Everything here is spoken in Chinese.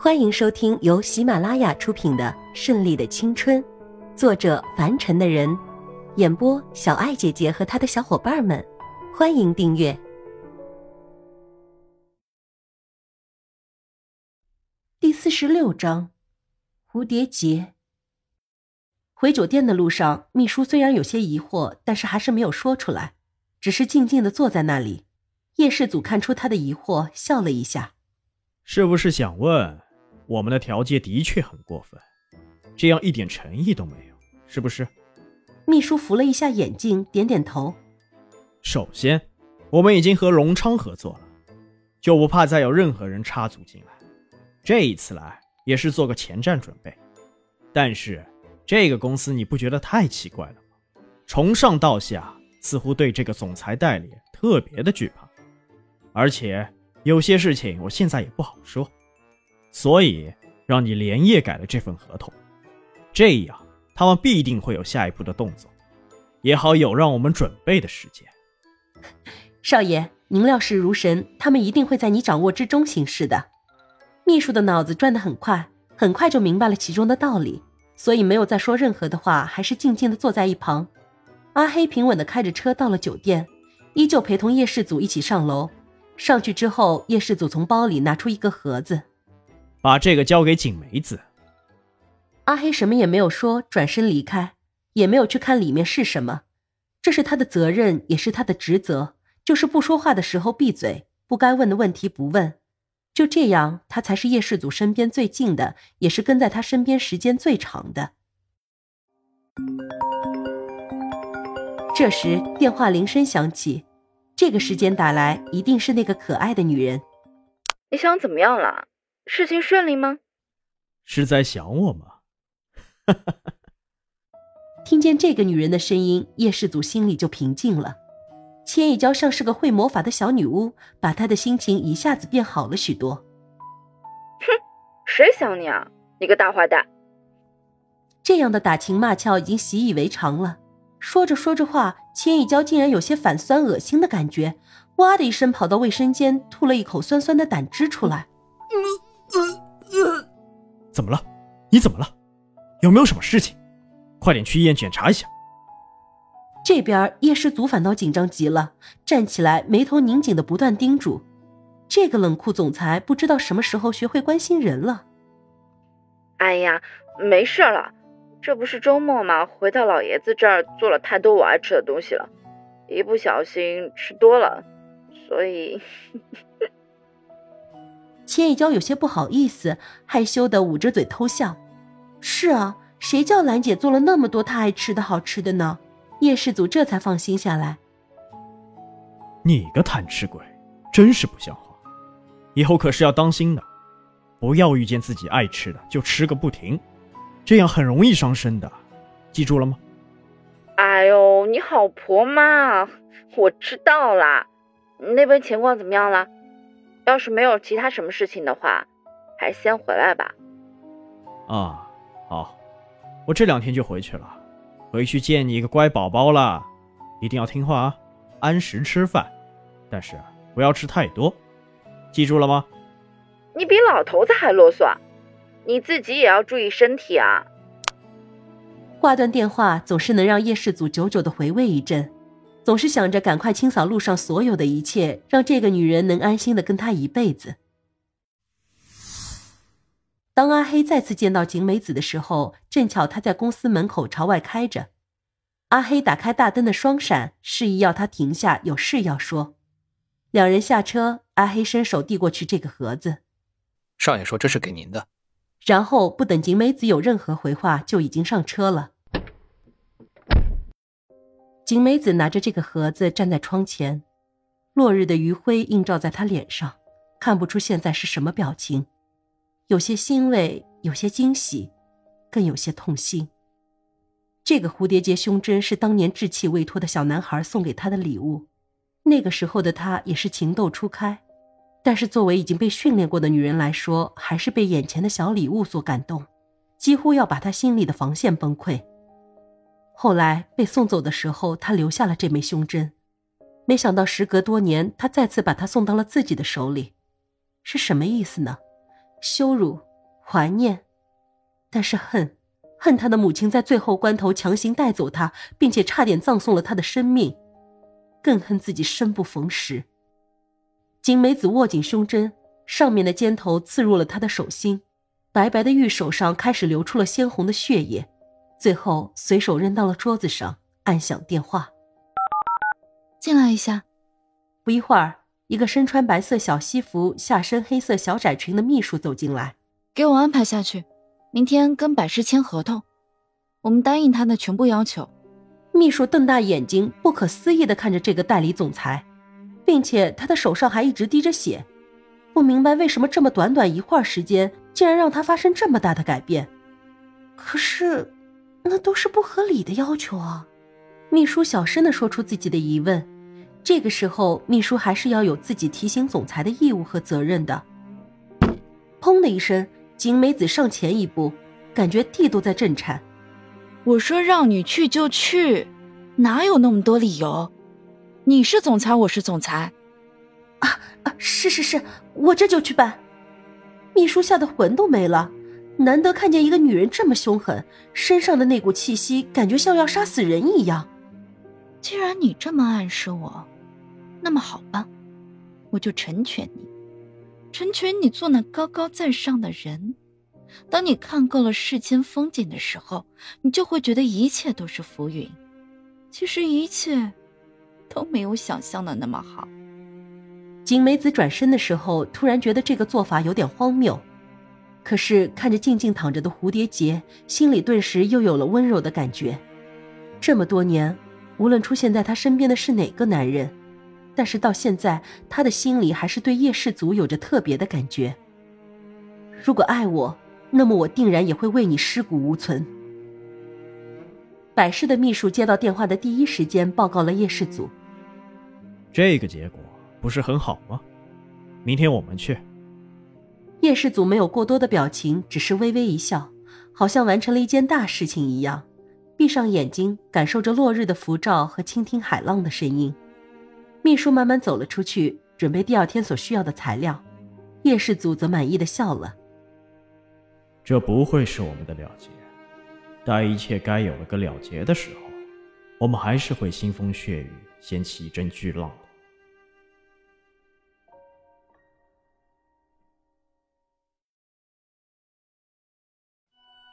欢迎收听由喜马拉雅出品的《顺利的青春》，作者凡尘的人，演播小爱姐姐和她的小伙伴们。欢迎订阅第四十六章蝴蝶结。回酒店的路上，秘书虽然有些疑惑，但是还是没有说出来，只是静静的坐在那里。叶世祖看出他的疑惑，笑了一下：“是不是想问？”我们的条件的确很过分，这样一点诚意都没有，是不是？秘书扶了一下眼镜，点点头。首先，我们已经和隆昌合作了，就不怕再有任何人插足进来。这一次来也是做个前站准备。但是，这个公司你不觉得太奇怪了吗？从上到下似乎对这个总裁代理特别的惧怕，而且有些事情我现在也不好说。所以让你连夜改了这份合同，这样他们必定会有下一步的动作，也好有让我们准备的时间。少爷，您料事如神，他们一定会在你掌握之中行事的。秘书的脑子转得很快，很快就明白了其中的道理，所以没有再说任何的话，还是静静的坐在一旁。阿黑平稳的开着车到了酒店，依旧陪同叶氏祖一起上楼。上去之后，叶氏祖从包里拿出一个盒子。把这个交给景梅子。阿黑什么也没有说，转身离开，也没有去看里面是什么。这是他的责任，也是他的职责，就是不说话的时候闭嘴，不该问的问题不问。就这样，他才是叶氏祖身边最近的，也是跟在他身边时间最长的。这时，电话铃声响起，这个时间打来，一定是那个可爱的女人。你想怎么样了？事情顺利吗？是在想我吗？听见这个女人的声音，叶世祖心里就平静了。千一娇像是个会魔法的小女巫，把她的心情一下子变好了许多。哼，谁想你啊，你个大坏蛋！这样的打情骂俏已经习以为常了。说着说着话，千一娇竟然有些反酸恶心的感觉，哇的一声跑到卫生间，吐了一口酸酸的胆汁出来。怎么了？你怎么了？有没有什么事情？快点去医院检查一下。这边叶氏祖反倒紧张极了，站起来，眉头拧紧的不断叮嘱：“这个冷酷总裁不知道什么时候学会关心人了。”哎呀，没事了，这不是周末吗？回到老爷子这儿做了太多我爱吃的东西了，一不小心吃多了，所以。千一娇有些不好意思，害羞的捂着嘴偷笑。是啊，谁叫兰姐做了那么多她爱吃的好吃的呢？叶氏祖这才放心下来。你个贪吃鬼，真是不像话！以后可是要当心的，不要遇见自己爱吃的就吃个不停，这样很容易伤身的。记住了吗？哎呦，你好婆妈，我知道啦。那边情况怎么样了？要是没有其他什么事情的话，还是先回来吧。啊，好，我这两天就回去了，回去见你一个乖宝宝了，一定要听话啊，按时吃饭，但是不要吃太多，记住了吗？你比老头子还啰嗦，你自己也要注意身体啊。挂断电话总是能让叶世祖久久的回味一阵。总是想着赶快清扫路上所有的一切，让这个女人能安心的跟他一辈子。当阿黑再次见到景美子的时候，正巧她在公司门口朝外开着。阿黑打开大灯的双闪，示意要他停下，有事要说。两人下车，阿黑伸手递过去这个盒子。少爷说这是给您的。然后不等景美子有任何回话，就已经上车了。景美子拿着这个盒子站在窗前，落日的余晖映照在她脸上，看不出现在是什么表情，有些欣慰，有些惊喜，更有些痛心。这个蝴蝶结胸针是当年稚气未脱的小男孩送给她的礼物，那个时候的她也是情窦初开，但是作为已经被训练过的女人来说，还是被眼前的小礼物所感动，几乎要把她心里的防线崩溃。后来被送走的时候，他留下了这枚胸针。没想到时隔多年，他再次把它送到了自己的手里，是什么意思呢？羞辱怀念，但是恨，恨他的母亲在最后关头强行带走他，并且差点葬送了他的生命，更恨自己生不逢时。金梅子握紧胸针，上面的尖头刺入了他的手心，白白的玉手上开始流出了鲜红的血液，最后随手扔到了桌子上，按响电话。进来一下。不一会儿，一个身穿白色小西服、下身黑色小窄裙的秘书走进来，给我安排下去，明天跟百事签合同，我们答应他的全部要求。秘书瞪大眼睛，不可思议的看着这个代理总裁。并且他的手上还一直滴着血，不明白为什么这么短短一会儿时间，竟然让他发生这么大的改变。可是，那都是不合理的要求啊！秘书小声的说出自己的疑问。这个时候，秘书还是要有自己提醒总裁的义务和责任的。砰的一声，景美子上前一步，感觉地都在震颤。我说让你去就去，哪有那么多理由？你是总裁，我是总裁，啊啊！是是是，我这就去办。秘书吓得魂都没了，难得看见一个女人这么凶狠，身上的那股气息感觉像要杀死人一样。既然你这么暗示我，那么好吧，我就成全你，成全你做那高高在上的人。当你看够了世间风景的时候，你就会觉得一切都是浮云。其实一切。都没有想象的那么好。景美子转身的时候，突然觉得这个做法有点荒谬，可是看着静静躺着的蝴蝶结，心里顿时又有了温柔的感觉。这么多年，无论出现在他身边的是哪个男人，但是到现在，他的心里还是对叶氏族有着特别的感觉。如果爱我，那么我定然也会为你尸骨无存。百事的秘书接到电话的第一时间报告了叶氏族。这个结果不是很好吗？明天我们去。叶氏祖没有过多的表情，只是微微一笑，好像完成了一件大事情一样，闭上眼睛，感受着落日的浮照和倾听海浪的声音。秘书慢慢走了出去，准备第二天所需要的材料。叶氏祖则满意的笑了。这不会是我们的了结。待一切该有了个了结的时候，我们还是会腥风血雨，掀起一阵巨浪。